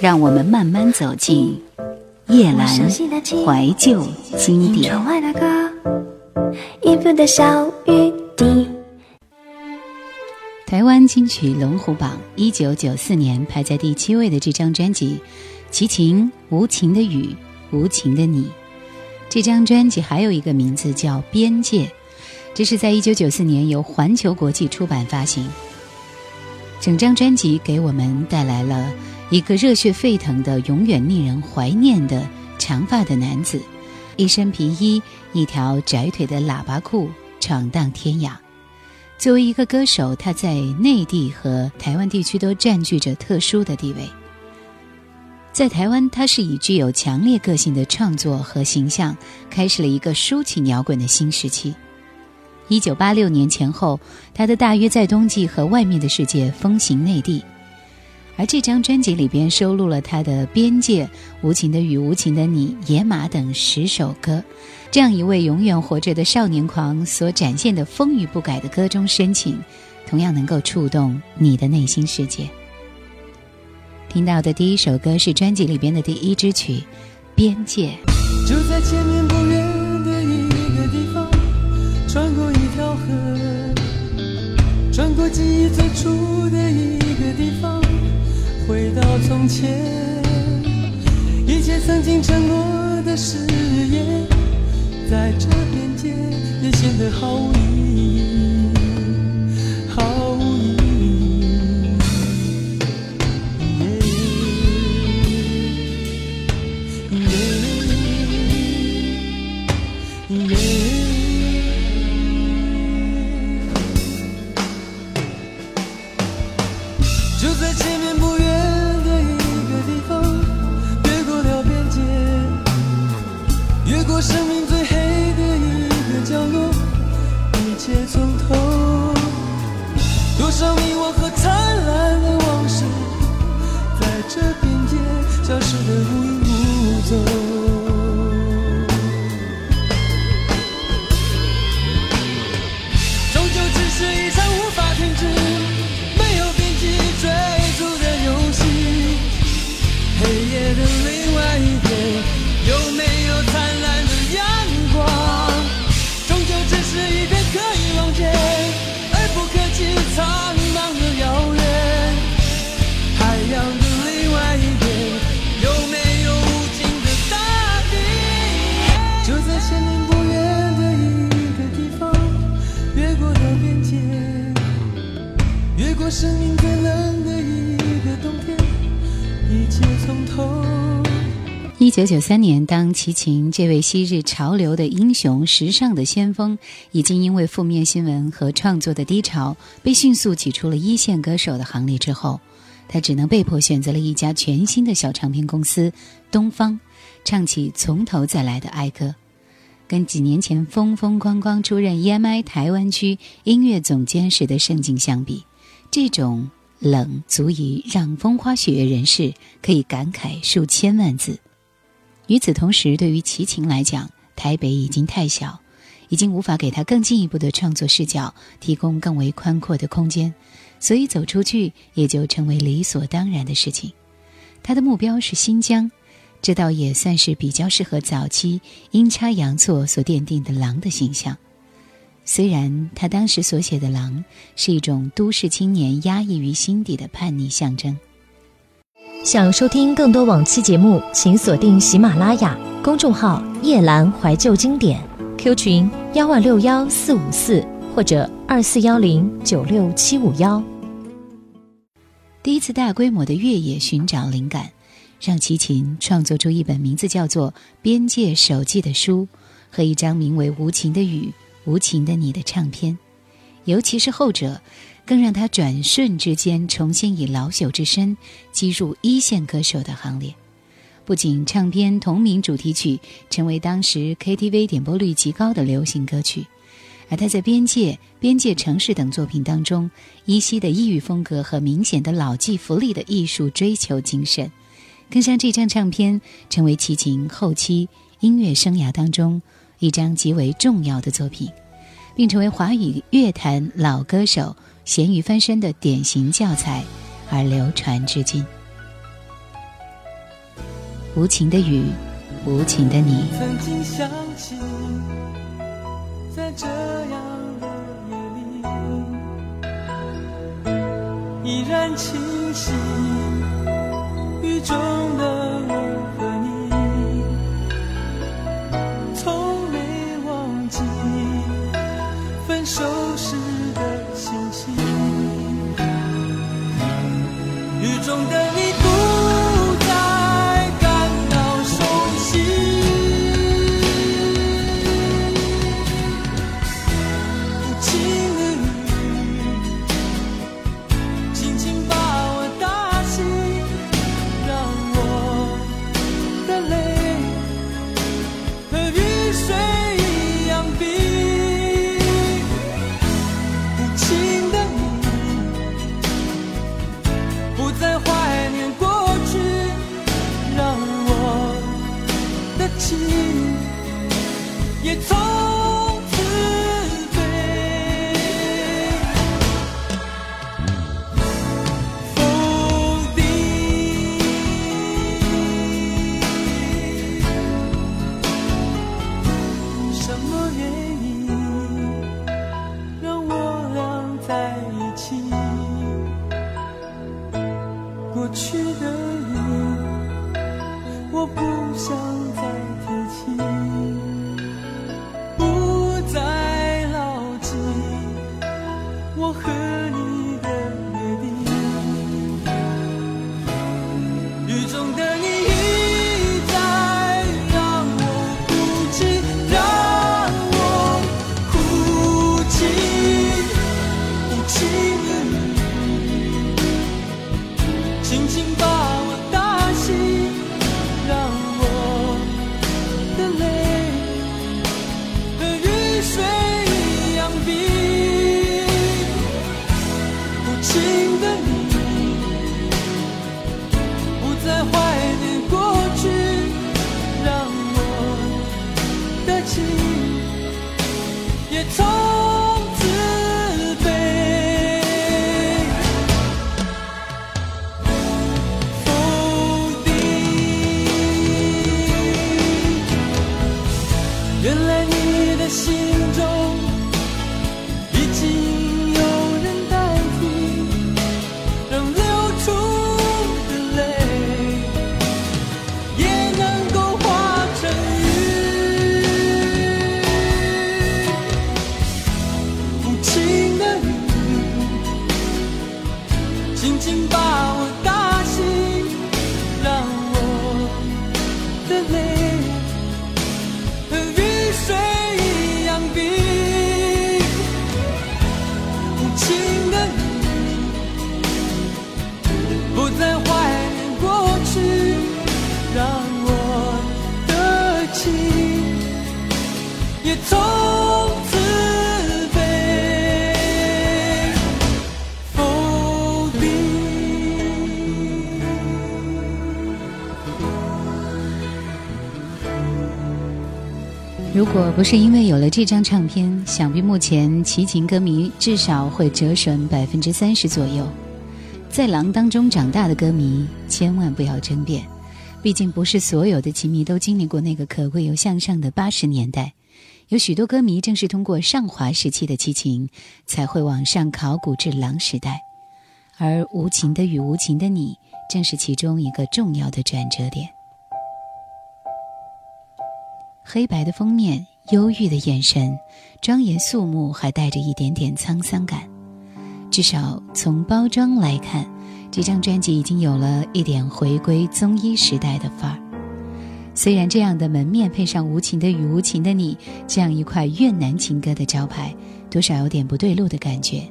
让我们慢慢走进叶阑怀旧经典。台湾金曲龙虎榜一九九四年排在第七位的这张专辑，《齐秦无情的雨，无情的你》。这张专辑还有一个名字叫《边界》，这是在一九九四年由环球国际出版发行。整张专辑给我们带来了一个热血沸腾的、永远令人怀念的长发的男子，一身皮衣，一条窄腿的喇叭裤，闯荡天涯。作为一个歌手，他在内地和台湾地区都占据着特殊的地位。在台湾，他是以具有强烈个性的创作和形象，开始了一个抒情摇滚的新时期。一九八六年前后，他的《大约在冬季》和《外面的世界》风行内地，而这张专辑里边收录了他的《边界》《无情的雨》《无情的你》《野马》等十首歌。这样一位永远活着的少年狂所展现的风雨不改的歌中深情，同样能够触动你的内心世界。听到的第一首歌是专辑里边的第一支曲《边界》。就在前面不记忆最初的一个地方，回到从前，一切曾经承诺的誓言，在这边界也显得毫无意义，消失得无影无踪。越过生命最冷的一个冬天，一切从头。一九九三年，当齐秦这位昔日潮流的英雄、时尚的先锋，已经因为负面新闻和创作的低潮，被迅速挤出了一线歌手的行列之后，他只能被迫选择了一家全新的小唱片公司——东方，唱起从头再来的哀歌。跟几年前风风光光出任 EMI 台湾区音乐总监时的盛景相比，这种冷足以让风花雪月人士可以感慨数千万字。与此同时，对于齐秦来讲，台北已经太小，已经无法给他更进一步的创作视角提供更为宽阔的空间，所以走出去也就成为理所当然的事情。他的目标是新疆。这倒也算是比较适合早期阴差阳错所奠定的狼的形象。虽然他当时所写的狼是一种都市青年压抑于心底的叛逆象征。想收听更多往期节目，请锁定喜马拉雅公众号“夜阑怀旧经典 ”，Q 群幺二六幺四五四或者二四幺零九六七五幺。第一次大规模的越野寻找灵感。让齐秦创作出一本名字叫做《边界手记》的书，和一张名为《无情的雨，无情的你》的唱片。尤其是后者，更让他转瞬之间重新以老朽之身击入一线歌手的行列。不仅唱片同名主题曲成为当时 KTV 点播率极高的流行歌曲，而他在《边界》《边界城市》等作品当中，依稀的异域风格和明显的老骥伏枥的艺术追求精神。更让这张唱片成为齐秦后期音乐生涯当中一张极为重要的作品，并成为华语乐坛老歌手咸鱼翻身的典型教材，而流传至今。无情的雨，无情的你。曾经相信，在这样的夜里，依然清晰雨中的不是因为有了这张唱片，想必目前齐秦歌迷至少会折损百分之三十左右。在狼当中长大的歌迷，千万不要争辩，毕竟不是所有的琴迷都经历过那个可贵又向上的八十年代。有许多歌迷正是通过上华时期的齐秦，才会往上考古至狼时代。而无情的与无情的你，正是其中一个重要的转折点。黑白的封面，忧郁的眼神，庄严肃穆，还带着一点点沧桑感。至少从包装来看，这张专辑已经有了一点回归综艺时代的范儿。虽然这样的门面配上无情的与无情的你这样一块越南情歌的招牌，多少有点不对路的感觉。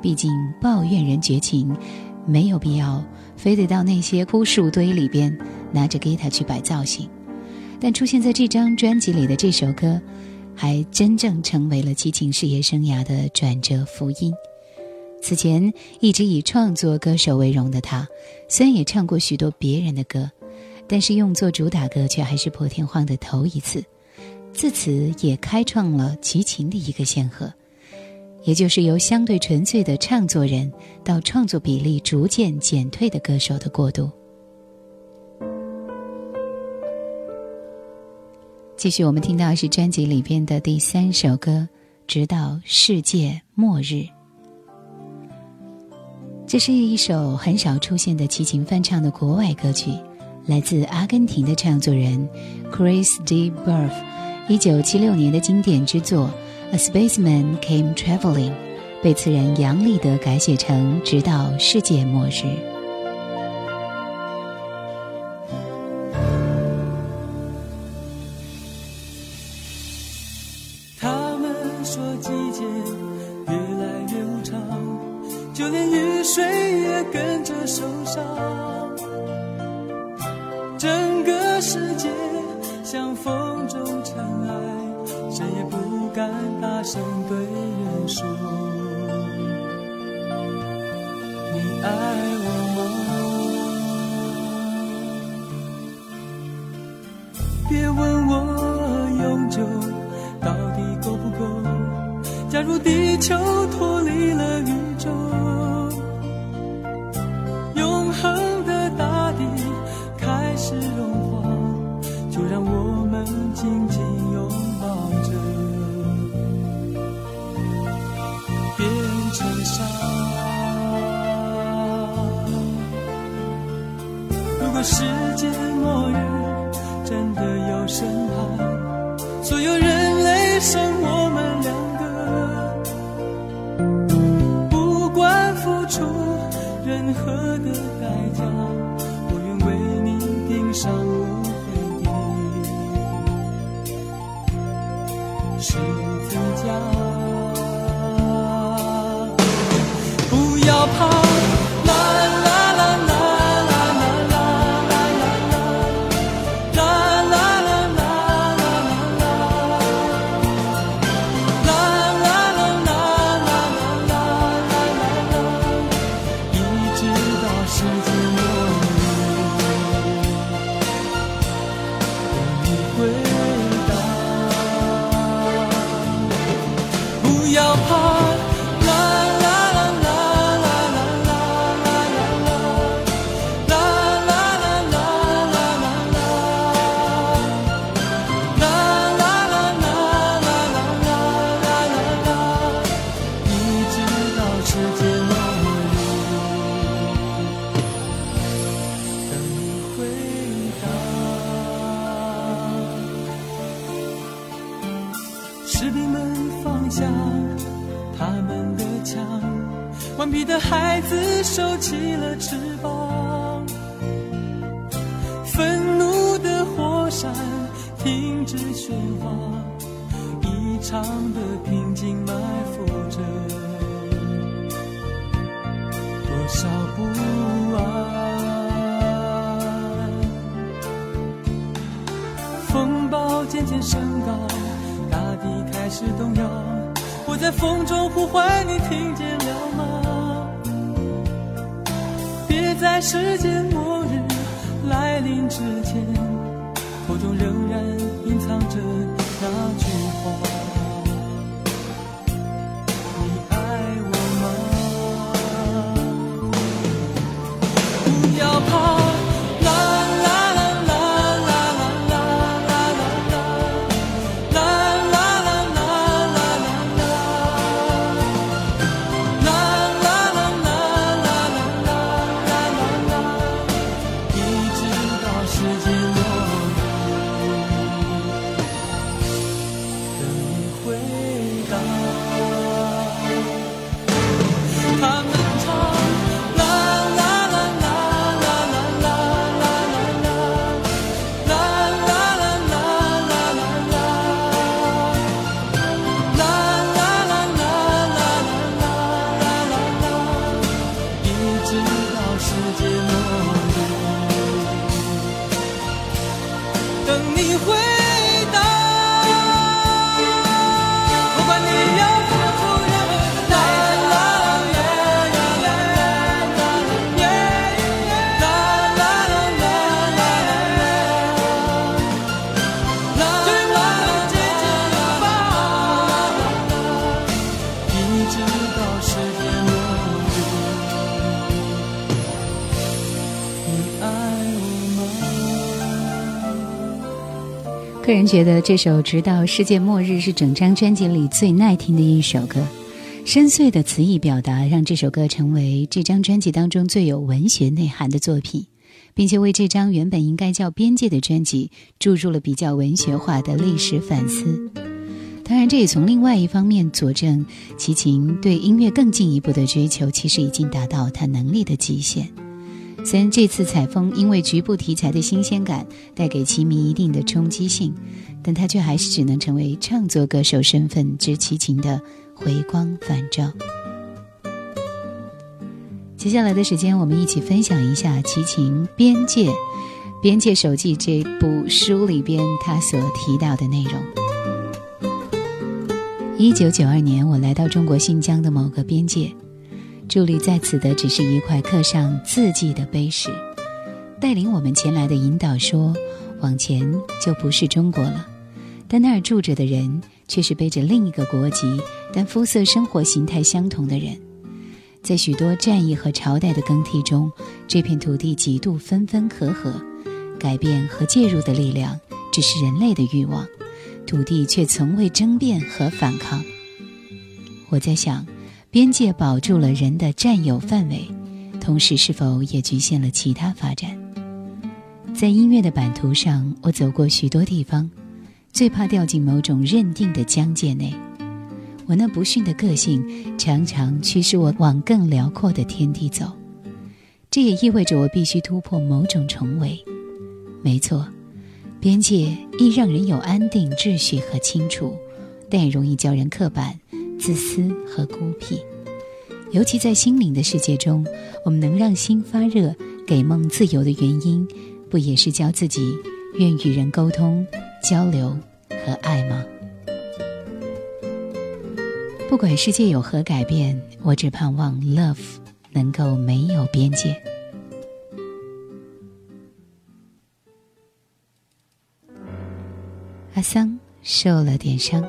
毕竟抱怨人绝情，没有必要非得到那些枯树堆里边拿着吉他去摆造型。但出现在这张专辑里的这首歌，还真正成为了齐秦事业生涯的转折福音。此前一直以创作歌手为荣的他，虽然也唱过许多别人的歌，但是用作主打歌却还是破天荒的头一次。自此也开创了齐秦的一个先河，也就是由相对纯粹的唱作人到创作比例逐渐减退的歌手的过渡。继续，我们听到是专辑里边的第三首歌《直到世界末日》。这是一首很少出现的齐秦翻唱的国外歌曲，来自阿根廷的唱作人 Chris D. Burf，一九七六年的经典之作《A Spaceman Came Traveling》，被词人杨立德改写成《直到世界末日》。风中尘埃，谁也不敢大声对人说，你爱我。是自家。士兵们放下他们的枪，顽皮的孩子收起了翅膀，愤怒的火山停止喧哗，异常的平静埋伏着多少不安。风暴渐渐升高，始动摇，我在风中呼唤你，听见了吗？别在世界末日来临之前，口中仍然隐藏着个人觉得这首《直到世界末日》是整张专辑里最耐听的一首歌，深邃的词意表达让这首歌成为这张专辑当中最有文学内涵的作品，并且为这张原本应该叫《边界》的专辑注入了比较文学化的历史反思。当然，这也从另外一方面佐证齐秦对音乐更进一步的追求，其实已经达到他能力的极限。虽然这次采风因为局部题材的新鲜感带给齐迷一定的冲击性，但他却还是只能成为创作歌手身份之齐秦的回光返照。接下来的时间，我们一起分享一下齐秦《边界》《边界手记》这部书里边他所提到的内容。一九九二年，我来到中国新疆的某个边界，伫立在此的只是一块刻上字迹的碑石。带领我们前来的引导说：“往前就不是中国了。”但那儿住着的人却是背着另一个国籍，但肤色、生活形态相同的人。在许多战役和朝代的更替中，这片土地几度分分合合，改变和介入的力量只是人类的欲望。土地却从未争辩和反抗。我在想，边界保住了人的占有范围，同时是否也局限了其他发展？在音乐的版图上，我走过许多地方，最怕掉进某种认定的疆界内。我那不驯的个性常常驱使我往更辽阔的天地走，这也意味着我必须突破某种重围。没错。边界易让人有安定、秩序和清楚，但也容易叫人刻板、自私和孤僻。尤其在心灵的世界中，我们能让心发热、给梦自由的原因，不也是教自己愿与人沟通、交流和爱吗？不管世界有何改变，我只盼望 love 能够没有边界。阿桑受了点伤。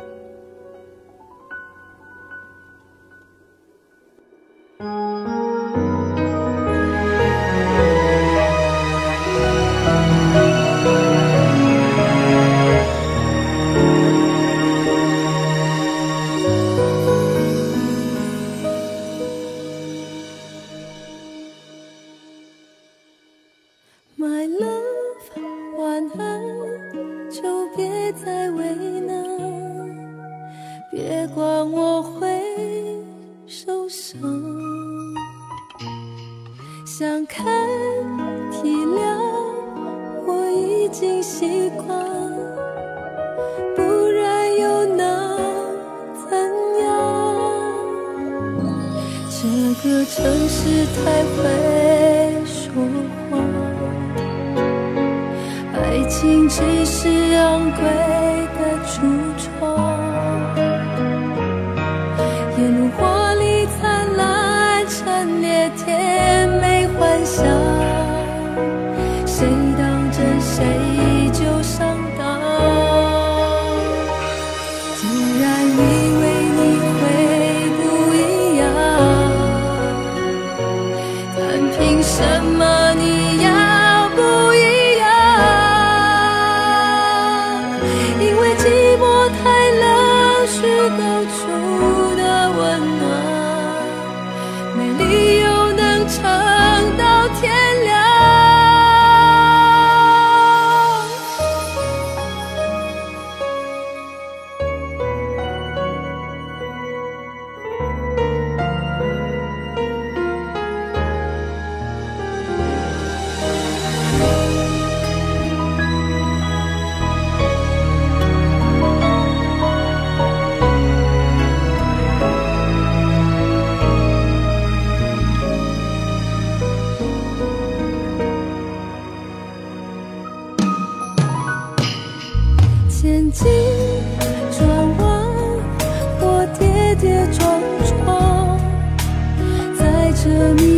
my love. 为什么你要？伪装，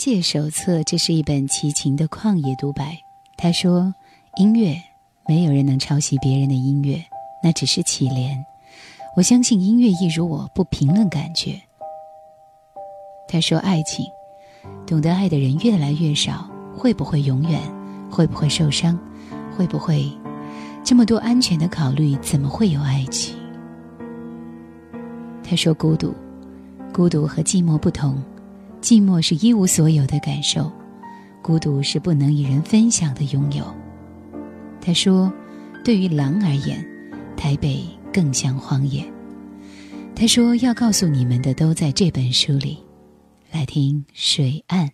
界手册》这是一本齐秦的旷野独白。他说：“音乐，没有人能抄袭别人的音乐，那只是乞怜。我相信音乐一如我，不评论感觉。”他说：“爱情，懂得爱的人越来越少，会不会永远？会不会受伤？会不会这么多安全的考虑？怎么会有爱情？”他说：“孤独，孤独和寂寞不同。”寂寞是一无所有的感受，孤独是不能与人分享的拥有。他说：“对于狼而言，台北更像荒野。”他说：“要告诉你们的都在这本书里。”来听《水岸》。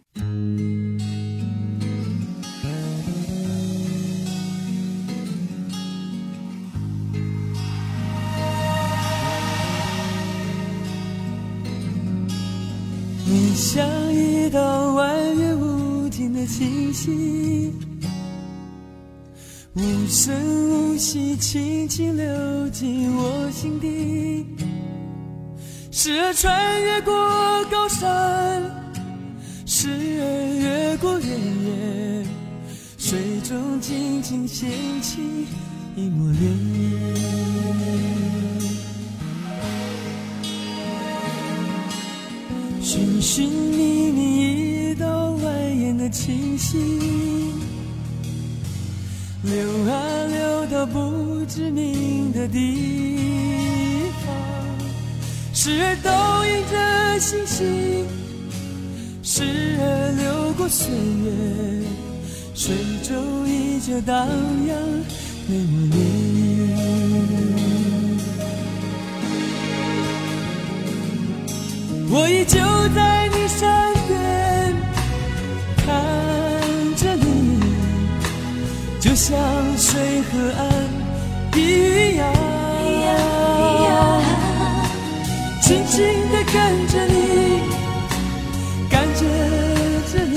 你像一道弯月无尽的清晰，无声无息，轻轻流进我心底。时而穿越过高山，时而越过原野，水中轻轻掀起一抹涟漪。寻觅你，一道蜿蜒的清晰，流啊流到不知名的地方，时而倒映着星星，时而流过岁月，水中依旧荡漾那抹涟我依旧在你身边，看着你，就像水和岸一样，静静地看着你，感觉着你，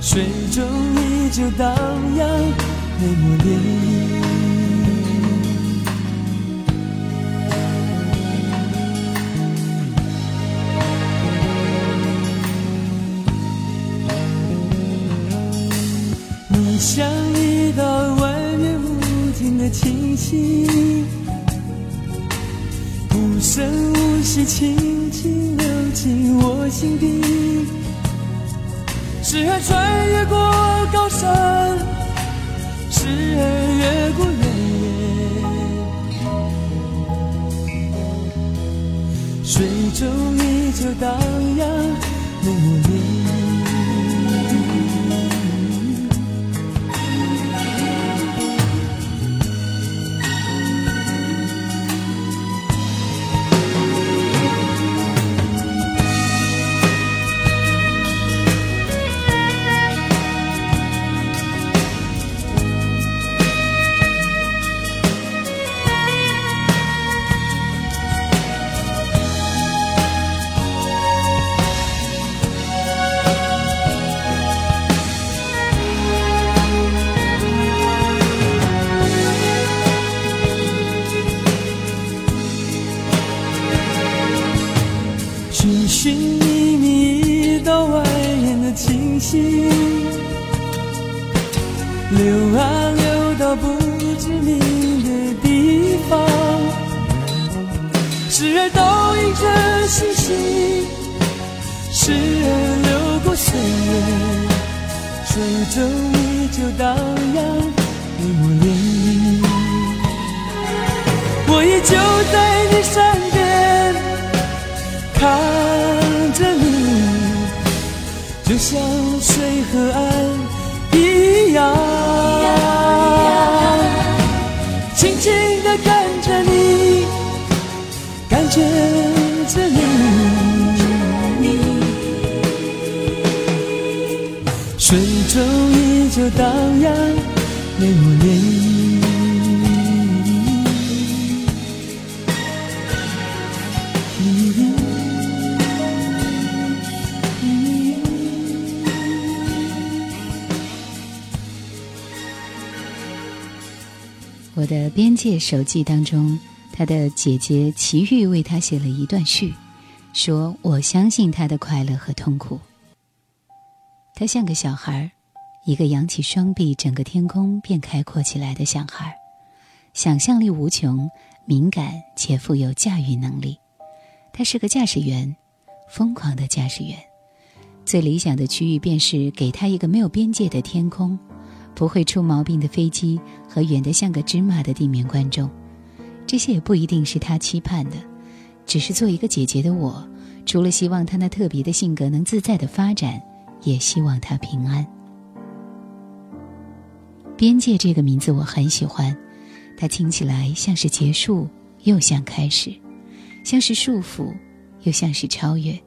水中依旧荡漾那抹涟你像一道蜿蜒无尽的清晰，无声无息，轻轻流进我心底。时而穿越过高山，时而越过原野，水中依旧荡漾那抹荡漾，没抹涟漪。我依旧在你身边，看着你，就像水和岸一样，轻轻地看着你，感觉着你，水中就荡漾，我的边界手记当中，他的姐姐齐豫为他写了一段序，说：“我相信他的快乐和痛苦。他像个小孩儿，一个扬起双臂，整个天空便开阔起来的小孩，想象力无穷，敏感且富有驾驭能力。他是个驾驶员，疯狂的驾驶员。最理想的区域便是给他一个没有边界的天空。”不会出毛病的飞机和远得像个芝麻的地面观众，这些也不一定是他期盼的，只是做一个姐姐的我，除了希望他那特别的性格能自在的发展，也希望他平安。边界这个名字我很喜欢，它听起来像是结束，又像开始，像是束缚，又像是超越，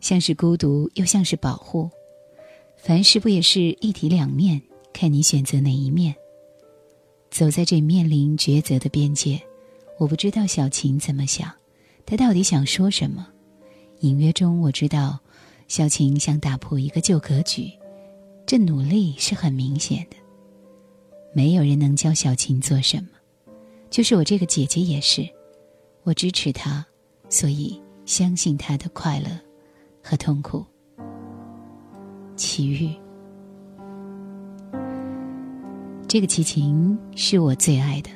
像是孤独，又像是保护。凡事不也是一体两面？看你选择哪一面。走在这面临抉择的边界，我不知道小琴怎么想，她到底想说什么？隐约中我知道，小琴想打破一个旧格局，这努力是很明显的。没有人能教小琴做什么，就是我这个姐姐也是，我支持她，所以相信她的快乐和痛苦。奇遇。这个齐秦是我最爱的，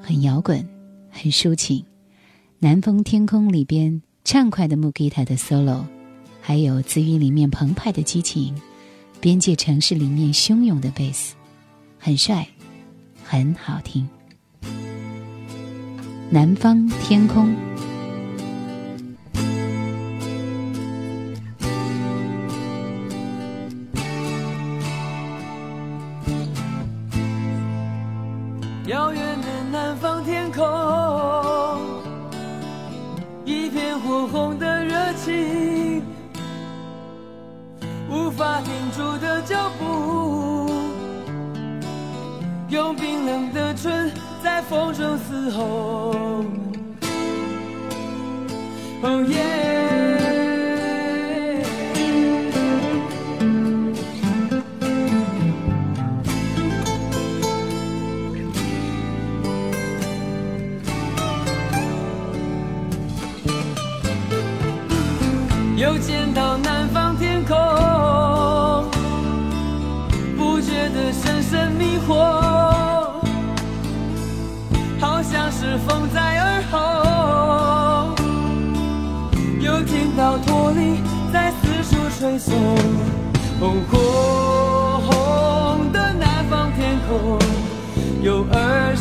很摇滚，很抒情，《南风天空》里边畅快的木吉他的 solo，还有《紫雨》里面澎湃的激情，《边界城市》里面汹涌的贝斯，很帅，很好听，《南方天空》。遥远的南方天空，一片火红的热情，无法停住的脚步，用冰冷的唇在风中嘶吼。哦耶！又见到那吹送，红红的南方天空，有儿